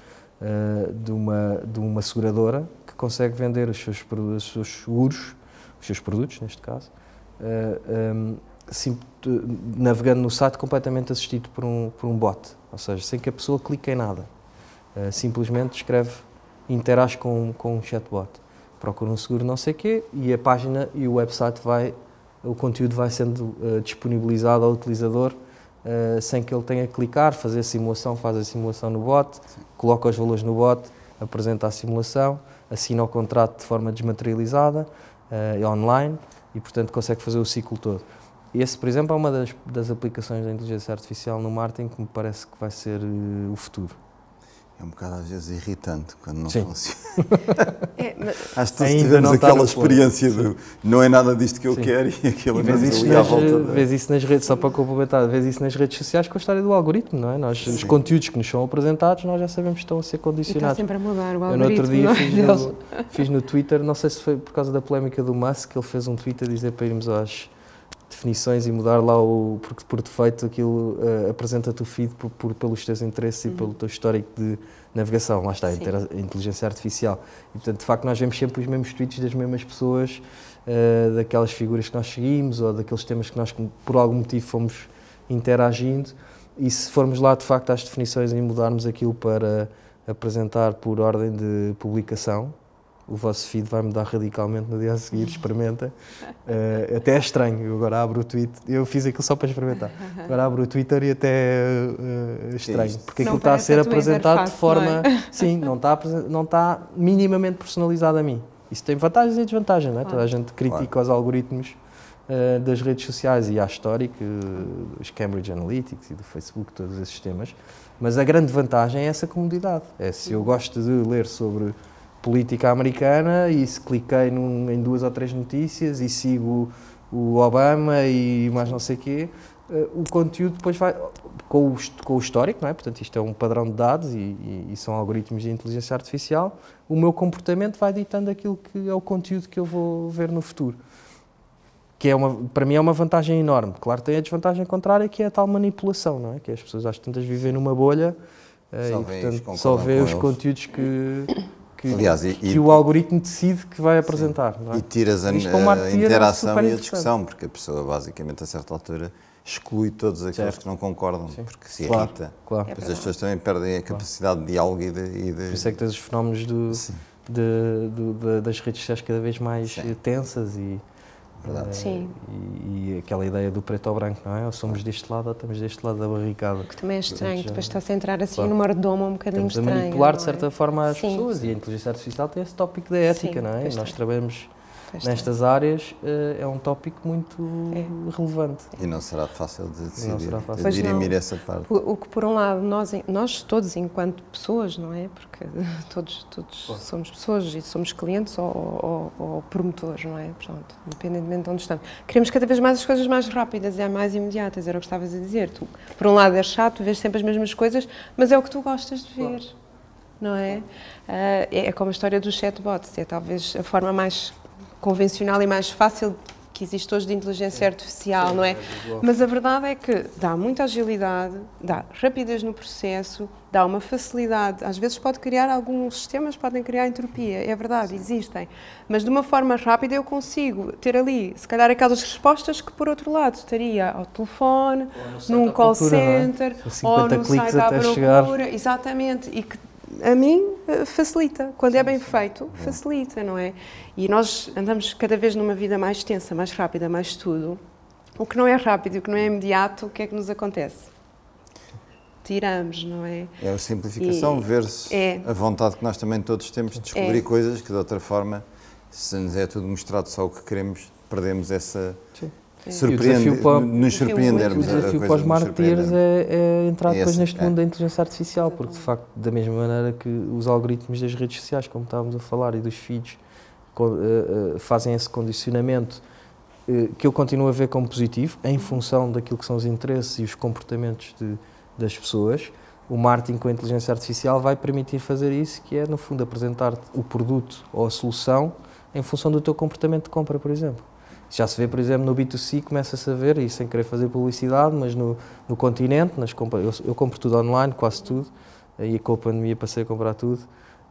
de, uma, de uma seguradora que consegue vender os seus, os seus seguros, os seus produtos neste caso, sim, navegando no site completamente assistido por um, por um bot, ou seja, sem que a pessoa clique em nada, simplesmente escreve, interage com, com um chatbot, procura um seguro não sei o quê e a página e o website vai o conteúdo vai sendo uh, disponibilizado ao utilizador uh, sem que ele tenha que clicar, fazer a simulação, faz a simulação no bot, Sim. coloca os valores no bot, apresenta a simulação, assina o contrato de forma desmaterializada, uh, online e, portanto, consegue fazer o ciclo todo. Esse, por exemplo, é uma das, das aplicações da inteligência artificial no marketing que me parece que vai ser o futuro. É um bocado às vezes irritante quando não Sim. funciona. [LAUGHS] é, mas... Acho que todos tivemos aquela experiência de não é nada disto que eu Sim. quero e aquilo vez isso nas, à volta. Vês isso nas redes, só para complementar, vês isso nas redes sociais com a história do algoritmo, não é? Nós, os conteúdos que nos são apresentados, nós já sabemos que estão a ser condicionados. E está sempre a mudar o algoritmo. Eu no outro dia é? fiz no, fiz no Twitter, não sei se foi por causa da polémica do Musk, ele fez um tweet a dizer para irmos às definições e mudar lá o porque por defeito aquilo uh, apresenta-te o feed por, por, pelos teus interesses uhum. e pelo teu histórico de navegação, lá está, a inteligência artificial. E portanto, de facto, nós vemos sempre os mesmos tweets das mesmas pessoas, uh, daquelas figuras que nós seguimos ou daqueles temas que nós por algum motivo fomos interagindo. E se formos lá de facto às definições e mudarmos aquilo para apresentar por ordem de publicação, o vosso feed vai mudar radicalmente no dia a seguir, experimenta. Uh, até é estranho, eu agora abro o Twitter, eu fiz aquilo só para experimentar. Agora abro o Twitter e até uh, estranho, porque aquilo está a ser apresentado de forma. Não é? Sim, não está, não está minimamente personalizado a mim. Isso tem vantagens e desvantagens, não é? Toda a gente critica claro. os algoritmos uh, das redes sociais e a histórica, os Cambridge Analytics e do Facebook, todos esses temas. Mas a grande vantagem é essa comodidade. É se eu gosto de ler sobre política americana e se cliquei num, em duas ou três notícias e sigo o Obama e mais não sei quê, uh, o conteúdo depois vai com o, com o histórico, não é? portanto isto é um padrão de dados e, e, e, são algoritmos de inteligência artificial, o meu comportamento vai ditando aquilo que é o conteúdo que eu vou ver no futuro. Que é uma, para mim é uma vantagem enorme. Claro, tem a desvantagem contrária que é a tal manipulação, não é? Que as pessoas às tantas vivem numa bolha uh, e portanto só vê os eles. conteúdos que que, Aliás, e, que o algoritmo decide que vai apresentar. É? E tiras a, a interação e a discussão, porque a pessoa, basicamente, a certa altura, exclui todos aqueles Certo. que não concordam, Sim. porque se Claro, irrita. claro. É Depois as pessoas também perdem a capacidade de diálogo e de. E de Por isso é que tens os fenómenos do, de- do- da- das redes sociais cada vez mais Sim. tensas e, Verdade. Sim. e, e aquela ideia do preto ou branco, não é? Ou somos deste lado ou estamos deste lado da barricada. Que também é estranho, depois está-se a entrar assim Claro. numa redoma um bocadinho Estamos a estranha. manipular de é? certa forma as Sim. pessoas e a inteligência artificial tem esse tópico da ética, Sim, não é? nós trabalhamos Está. nestas áreas, eh, é um tópico muito É. relevante. E não será fácil de decidir, será fácil. de não. dirimir essa parte. O, o que, por um lado, nós, nós todos, enquanto pessoas, não é? Porque [LAUGHS] todos, todos somos pessoas e somos clientes ou, ou- ou promotores, não é? Portanto, independentemente de onde estamos. Queremos cada vez mais as coisas mais rápidas e mais imediatas, era o que estavas a dizer. Tu, por um lado, é chato, vês sempre as mesmas coisas, mas é o que tu gostas de ver, não é? Ah, é? É como a história dos chatbots, é talvez a forma mais convencional e mais fácil que existe hoje de inteligência artificial, não é? Mas a verdade é que dá muita agilidade, dá rapidez no processo, dá uma facilidade. Às vezes pode criar, alguns sistemas podem criar entropia, é verdade, existem. Mas de uma forma rápida eu consigo ter ali, se calhar, aquelas respostas que, por outro lado, estaria ao telefone, num call procura, é? center, São ou 50 no site à chegar. procura. Exatamente. E que a mim eh, facilita. Quando é bem feito, facilita, não é? E nós andamos cada vez numa vida mais tensa, mais rápida, mais tudo. O que não é rápido, o que não é imediato, o que é que nos acontece? Tiramos, não é? É a simplificação E- versus é. a vontade que nós também todos temos de descobrir É. coisas que de outra forma, se nos é tudo mostrado só o que queremos, perdemos essa Sim. Surpreende, para- nos surpreendermos. O desafio para os marketeers é, é entrar É depois esse, neste é. mundo da inteligência artificial, porque de facto, da mesma maneira que os algoritmos das redes sociais, como estávamos a falar, e dos feeds, eh, eh, fazem esse condicionamento eh, que eu continuo a ver como positivo, em função daquilo que são os interesses e os comportamentos de- das pessoas. O marketing com a inteligência artificial vai permitir fazer isso, que é, no fundo, apresentar-te o produto ou a solução em função do teu comportamento de compra, por exemplo. Já se vê, por exemplo, no B2C, começa-se a ver, e sem querer fazer publicidade, mas no, no continente, nas compra, eu, eu compro tudo online, quase tudo, e com a pandemia passei a comprar tudo,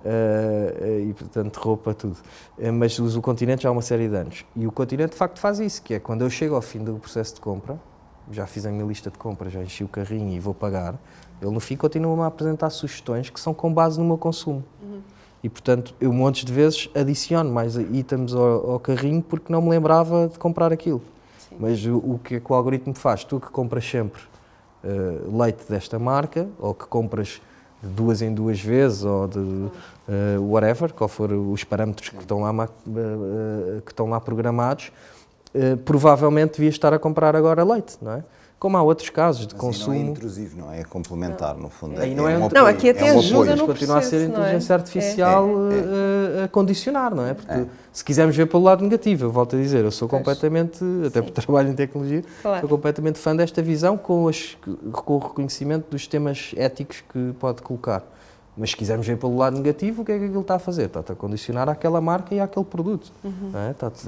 eh, e portanto roupa, tudo. Eh, mas uso o continente já há uma série de anos. E o continente de facto faz isso, que é quando eu chego ao fim do processo de compra, já fiz a minha lista de compras, já enchi o carrinho e vou pagar, ele no fim continua-me a apresentar sugestões que são com base no meu consumo. E portanto, eu montes de vezes adiciono mais itens ao, ao carrinho porque não me lembrava de comprar aquilo. Mas o, o que o algoritmo faz? Tu que compras sempre eh, leite desta marca, ou que compras de duas em duas vezes, ou de eh, whatever, qual for os parâmetros que estão lá, eh, que estão lá programados, provavelmente devias estar a comprar agora leite, não é? Como há outros casos de Mas aí não é consumo. intrusivo, não é? É complementar, no fundo. Aí é, não é um um- Não, aqui até é um ajuda no continua a ser não é? inteligência artificial É. eh, a condicionar, não é? Porque É. se quisermos ver pelo lado negativo, eu volto a dizer, eu sou Pois. completamente, até porque trabalho em tecnologia, Claro. sou completamente fã desta visão com, as- com o reconhecimento dos temas éticos que pode colocar. Mas se quisermos ver pelo lado negativo, o que é que aquilo está a fazer? Está-te a condicionar àquela marca e àquele produto. Uhum. Não é? Está-te,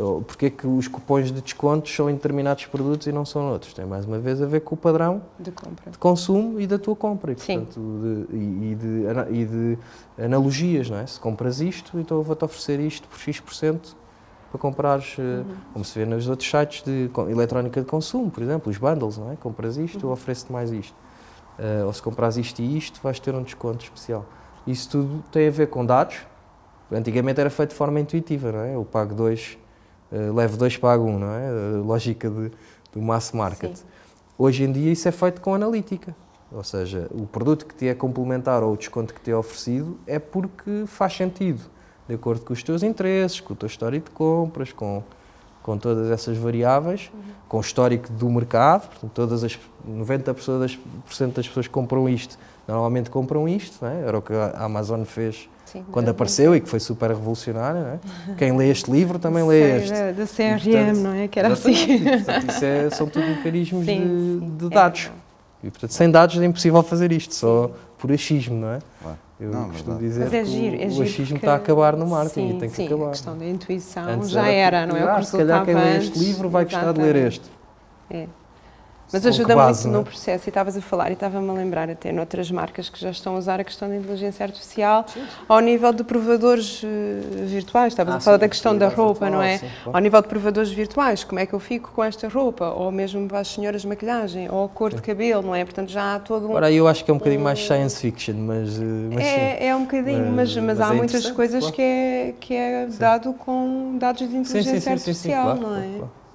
ou porque é que os cupons de descontos são em determinados produtos e não são outros? Tem mais uma vez a ver com o padrão De compra. de consumo e da tua compra. E, Sim. portanto, de, e, de, e de analogias, não é? Se compras isto, então eu vou-te oferecer isto por X% para comprares, eh, Uhum. como se vê nos outros sites de eletrónica de consumo, por exemplo, os bundles, não é? Compras isto, Uhum. eu ofereço-te mais isto. Eh, ou se compras isto e isto, vais ter um desconto especial. Isso tudo tem a ver com dados. Antigamente era feito de forma intuitiva, não é? Eu pago dois, eh, levo dois, pago um, não é? A lógica de, do mass market. Sim. Hoje em dia isso é feito com analítica. Ou seja, o produto que te é complementar ou o desconto que te é oferecido é porque faz sentido, de acordo com os teus interesses, com a tua história de compras, com, com todas essas variáveis, com o histórico do mercado. Portanto, todas as 90% das, pessoas que compram isto normalmente compram isto. É? Era o que a Amazon fez Sim, quando apareceu e que foi super revolucionário. Não é? Quem lê este livro também lê este. Da, da CRM, portanto, não é? Que era assim. Portanto, isso é- são tudo mecanismos Sim, de, sim, de é dados. verdade. e, portanto, sem dados é impossível fazer isto, só por achismo, não é? Claro. Eu Não, costumo verdade. dizer é que giro, é o, giro o achismo está a acabar no marketing sim, e tem que sim, acabar. a questão da intuição Antes já era, não é? Ah, que se calhar quem lê este livro vai gostar de ler este. É. Mas ajuda base, muito no é? processo, e estavas a falar, e estava-me a lembrar até noutras marcas que já estão a usar a questão da inteligência artificial sim, sim. ao nível de provadores uh, virtuais. Estavas ah, a falar sim, da questão da roupa, virtual, não é? Claro. Ao nível de provadores virtuais, como é que eu fico com esta roupa? Ou mesmo para as senhoras de maquilhagem, ou a cor de cabelo, não é? Portanto, já há todo um. Agora, eu acho que é um bocadinho um... mais science fiction, mas. Uh, mas é, é um bocadinho, mas, mas, mas há é muitas coisas claro. que, é, que é dado com dados de inteligência artificial, não é?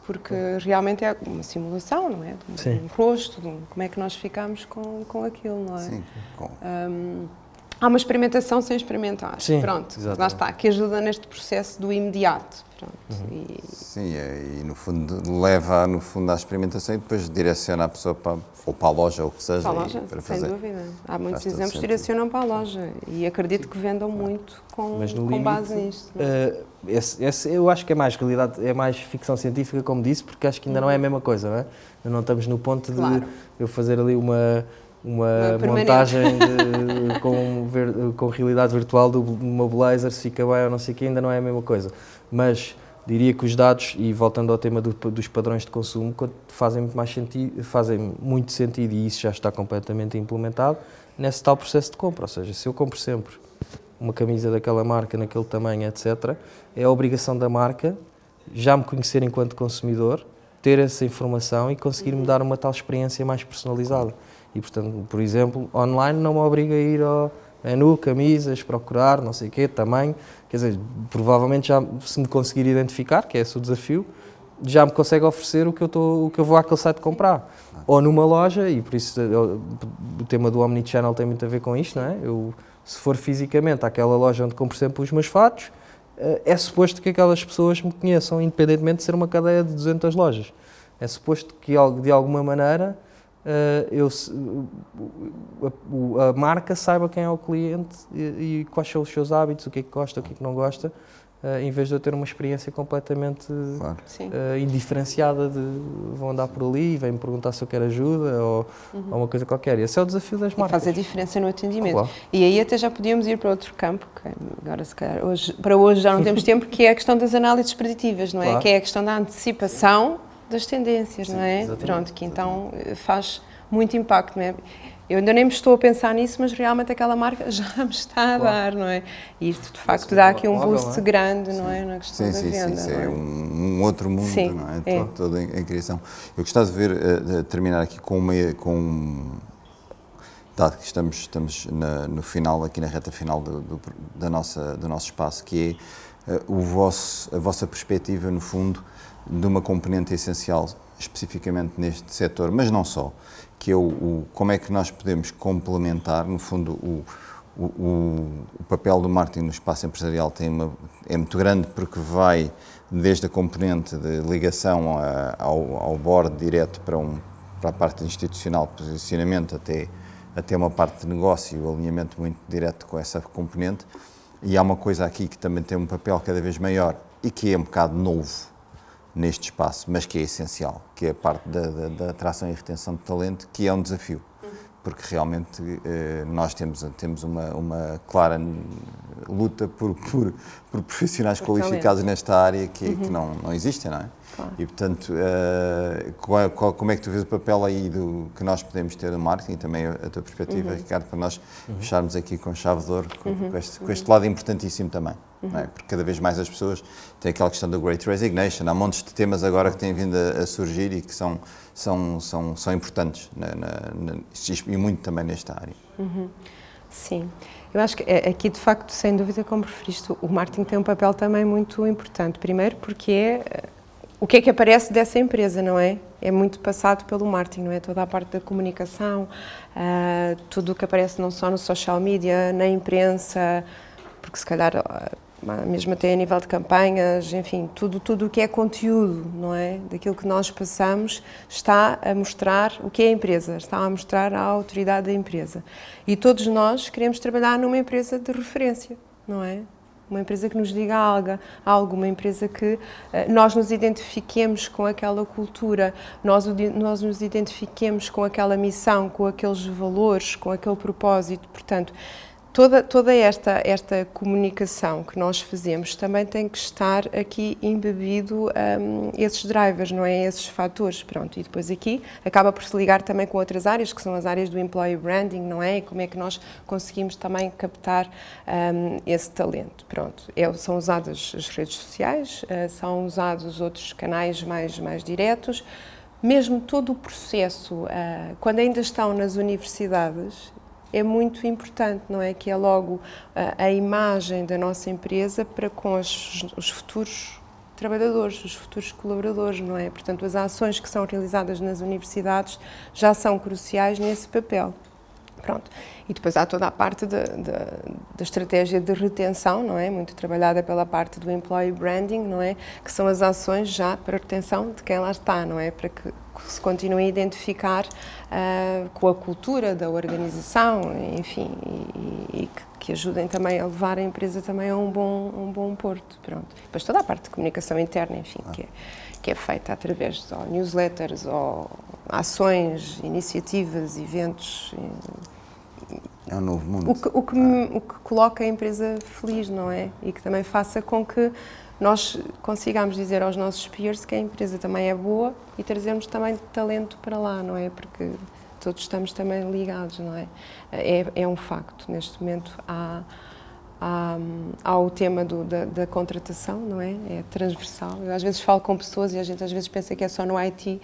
Porque realmente é uma simulação, não é? De um, um rosto, de um, como é que nós ficamos com, com aquilo, não é? Sim. Com... Um, há uma experimentação sem experimentar. Sim, Pronto, exatamente. lá está, que ajuda neste processo do imediato. Pronto, uhum. e... Sim, é, e no fundo leva no fundo à experimentação e depois direciona a pessoa para, ou para a loja ou o que seja. Para a loja, para sem fazer. dúvida. Há muitos Faz exemplos que direcionam para a loja e acredito que vendam muito com, com limite, base nisto. Uh, esse, esse, eu acho que é mais realidade, é mais ficção científica, como disse, porque acho que ainda não é a mesma coisa, não é? Não estamos no ponto de claro. eu fazer ali uma uma, uma montagem de, com, ver, com realidade virtual do meu blazer, se fica bem ou não sei o que, ainda não é a mesma coisa. Mas diria que os dados, e voltando ao tema do, dos padrões de consumo, fazem muito, mais sentido, fazem muito sentido, e isso já está completamente implementado, nesse tal processo de compra. Ou seja, se eu compro sempre uma camisa daquela marca, naquele tamanho, etc., é a obrigação da marca já me conhecer enquanto consumidor, ter essa informação e conseguir-me dar uma tal experiência mais personalizada. E, portanto, por exemplo, online não me obriga a ir ao menu, camisas, procurar, não sei o quê, tamanho. Quer dizer, provavelmente já se me conseguir identificar, que é esse o desafio, já me consegue oferecer o que eu, tô, o que eu vou àquele site comprar. Ou numa loja, e por isso o tema do Omnichannel tem muito a ver com isto, não é? Eu, se for fisicamente àquela loja onde compro sempre os meus fatos, eh, é suposto que aquelas pessoas me conheçam, independentemente de ser uma cadeia de 200 lojas. É suposto que, de alguma maneira, eu, a, a, marca saiba quem é o cliente e, e, quais são os seus hábitos, o que é que gosta, o que é que não gosta, uh, em vez de eu ter uma experiência completamente claro. uh, indiferenciada de vão andar por ali e vêm-me perguntar se eu quero ajuda ou, uhum. ou, uma coisa qualquer. Esse é o desafio das marcas. E faz a diferença no atendimento. Claro. E aí até já podíamos ir para outro campo, que agora se calhar hoje, para hoje já não temos [LAUGHS] tempo, que é a questão das análises preditivas, não é? Claro. Que é a questão da antecipação das tendências, Sim, não é? Pronto, que então eh, faz muito impacto, não é? Eu ainda nem me estou a pensar nisso, mas realmente aquela marca [LAUGHS] já me está a claro. dar, não é? E isto de facto dá aqui um boost grande, não é? Na questão sim, da sim, venda. Sim, sim, é? é um, um, outro mundo, sim, não é? é. Todo, todo em, em, criação. Eu gostava de ver, uh, terminar aqui com uma. Com, dado que estamos, estamos na, no final, aqui na reta final do, do, da nossa, do nosso espaço, que é uh, o vosso, a vossa perspectiva, no fundo, de uma componente essencial, especificamente neste setor, mas não só, que é o, o como é que nós podemos complementar, no fundo, o, o, o, papel do marketing no espaço empresarial tem uma, é muito grande porque vai desde a componente de ligação a, ao, ao board direto para, um, para a parte institucional, posicionamento, até, até uma parte de negócio e o alinhamento muito direto com essa componente. E há uma coisa aqui que também tem um papel cada vez maior e que é um bocado novo, neste espaço, mas que é essencial, que é a parte da, da, da atração e retenção de talento, que é um desafio, porque realmente eh, nós temos, temos uma, uma clara luta por, por, por profissionais por qualificados talento. nesta área que, uhum. que não, não existem, não é? Claro. E, portanto, uh, qual, qual, como é que tu vês o papel aí do que nós podemos ter no marketing e também a, a tua perspectiva, uhum. Ricardo, para nós uhum. fecharmos aqui com chave de ouro, com, uhum. com, este, com este lado importantíssimo também. É? Uhum. Porque cada vez mais as pessoas têm aquela questão da Great Resignation, há montes de temas agora que têm vindo a, a surgir e que são, são, são, são importantes na, na, na, e muito também nesta área. Uhum. Sim. Eu acho que é, aqui, de facto, sem dúvida, como referiste, o marketing tem um papel também muito importante. Primeiro, porque é o que é que aparece dessa empresa, não é? É muito passado pelo marketing, não é? Toda a parte da comunicação, uh, tudo o que aparece não só no social media, na imprensa, porque se calhar uh, mesmo até a nível de campanhas, enfim, tudo tudo o que é conteúdo, não é? Daquilo que nós passamos está a mostrar o que é a empresa, está a mostrar a autoridade da empresa. E todos nós queremos trabalhar numa empresa de referência, não é? uma empresa que nos diga algo, algo uma empresa que uh, nós nos identifiquemos com aquela cultura, nós, nós nos identifiquemos com aquela missão, com aqueles valores, com aquele propósito. Portanto, toda, toda esta, esta comunicação que nós fazemos também tem que estar aqui embebido um, esses drivers, não é? Esses fatores, pronto. E depois aqui acaba por se ligar também com outras áreas, que são as áreas do employee branding, não é? E como é que nós conseguimos também captar um, esse talento, pronto. É, são usadas as redes sociais, uh, são usados outros canais mais, mais diretos, mesmo todo o processo, uh, quando ainda estão nas universidades, é muito importante, não é? Que é logo a, a imagem da nossa empresa para com os, os futuros trabalhadores, os futuros colaboradores, não é? Portanto, as ações que são realizadas nas universidades já são cruciais nesse papel. Pronto. E depois há toda a parte da estratégia de retenção, não é? Muito trabalhada pela parte do employee branding, não é? Que são as ações já para retenção de quem lá está, não é? Para que se continue a identificar uh, com a cultura da organização, enfim, e, e que, que, ajudem também a levar a empresa também a um bom, um bom porto, pronto. Depois toda a parte de comunicação interna, enfim, que é, que é feita através de ou newsletters ou ações, iniciativas, eventos, é um novo mundo. O que, o que, me, o que coloca a empresa feliz, não é? E que também faça com que nós consigamos dizer aos nossos peers que a empresa também é boa e trazermos também talento para lá, não é? Porque todos estamos também ligados, não é? É, é um facto. Neste momento há há, há o tema do, da, da, contratação, não é? É transversal. Eu às vezes falo com pessoas e a gente às vezes pensa que é só no IT,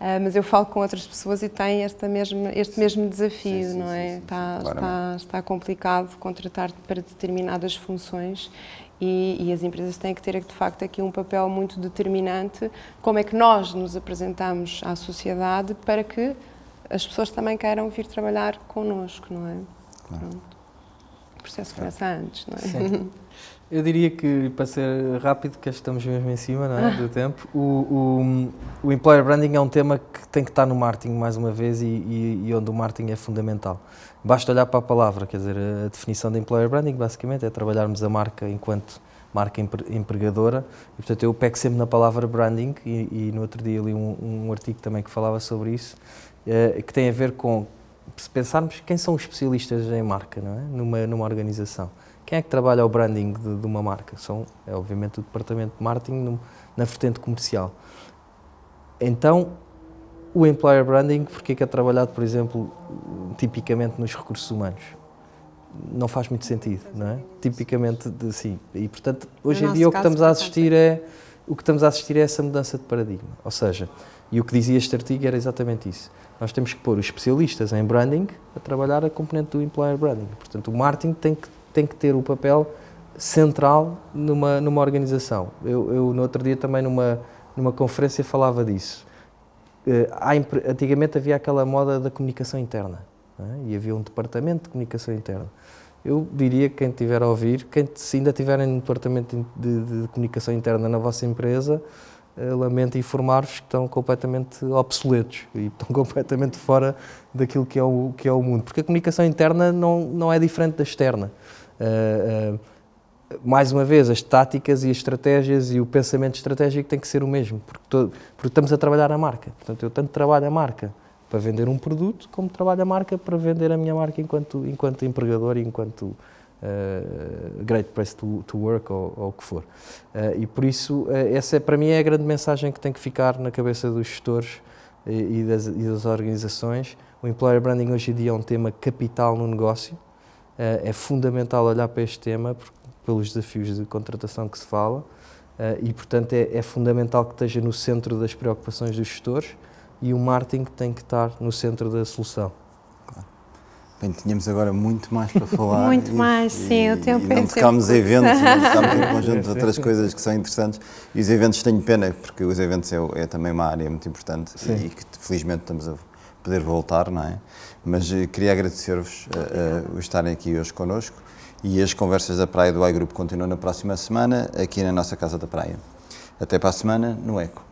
ah, mas eu falo com outras pessoas e têm esta mesma, este mesmo desafio, sim, sim, não é? Sim, está, está, está complicado contratar para determinadas funções e, e, as empresas têm que ter, de facto, aqui um papel muito determinante. Como é que nós nos apresentamos à sociedade para que as pessoas também queiram vir trabalhar connosco, não é? Claro processo começa antes, não é? Sim. Eu diria que, para ser rápido, que estamos mesmo em cima é, do tempo, o, o, o, employer branding é um tema que tem que estar no marketing mais uma vez e, e, e, onde o marketing é fundamental. Basta olhar para a palavra, quer dizer, a definição de employer branding basicamente é trabalharmos a marca enquanto marca empregadora e, portanto, eu pego sempre na palavra branding e, e no outro dia li um, um artigo também que falava sobre isso, é, que tem a ver com se pensarmos quem são os especialistas em marca, não é? Numa, numa organização. Quem é que trabalha o branding de, de uma marca? São, é obviamente, o departamento de marketing no, na vertente comercial. Então, o employer branding, porque é que é trabalhado, por exemplo, tipicamente nos recursos humanos? Não faz muito sentido, não é? Tipicamente, de, sim. E, portanto, hoje no em dia o que estamos a assistir é o que estamos a assistir é essa mudança de paradigma. Ou seja, e o que dizia este artigo era exatamente isso. Nós temos que pôr os especialistas em branding a trabalhar a componente do employer branding. Portanto, o marketing tem que, tem que ter o papel central numa, numa organização. Eu, eu, no outro dia, também numa, numa conferência, falava disso. Uh, antigamente havia aquela moda da comunicação interna é? e havia um departamento de comunicação interna. Eu diria que quem estiver a ouvir, quem se ainda tiverem no departamento de, de, de comunicação interna na vossa empresa, lamento informar-vos que estão completamente obsoletos e estão [LAUGHS] completamente fora daquilo que é o, que é o mundo. Porque a comunicação interna não, não é diferente da externa. Uh, uh, mais uma vez, as táticas e as estratégias e o pensamento estratégico tem que ser o mesmo, porque, todo, porque estamos a trabalhar a marca. Portanto, eu tanto trabalho a marca para vender um produto, como trabalho a marca para vender a minha marca enquanto, enquanto empregador e enquanto uh, great place to, to work ou, ou, o que for. Uh, e por isso, uh, essa é, para mim é a grande mensagem que tem que ficar na cabeça dos gestores e, e, das, e das, organizações. O employer branding hoje em dia é um tema capital no negócio. é fundamental olhar para este tema pelos desafios de contratação que se fala. e, portanto, é, é fundamental que esteja no centro das preocupações dos gestores e o marketing tem que estar no centro da solução. Bem, tínhamos agora muito mais para [LAUGHS] falar. muito e, mais, sim, o tempo e não tocámos a eventos, não [LAUGHS] tocámos um conjunto de outras coisas que são interessantes. E os eventos tenho pena, porque os eventos é, é também uma área muito importante sim. e que felizmente estamos a poder voltar, não é? Mas uh, queria agradecer-vos uh, uh, estarem aqui hoje connosco e as conversas da Praia do iGroup continuam na próxima semana, aqui na nossa Casa da Praia. Até para a semana, no ECO.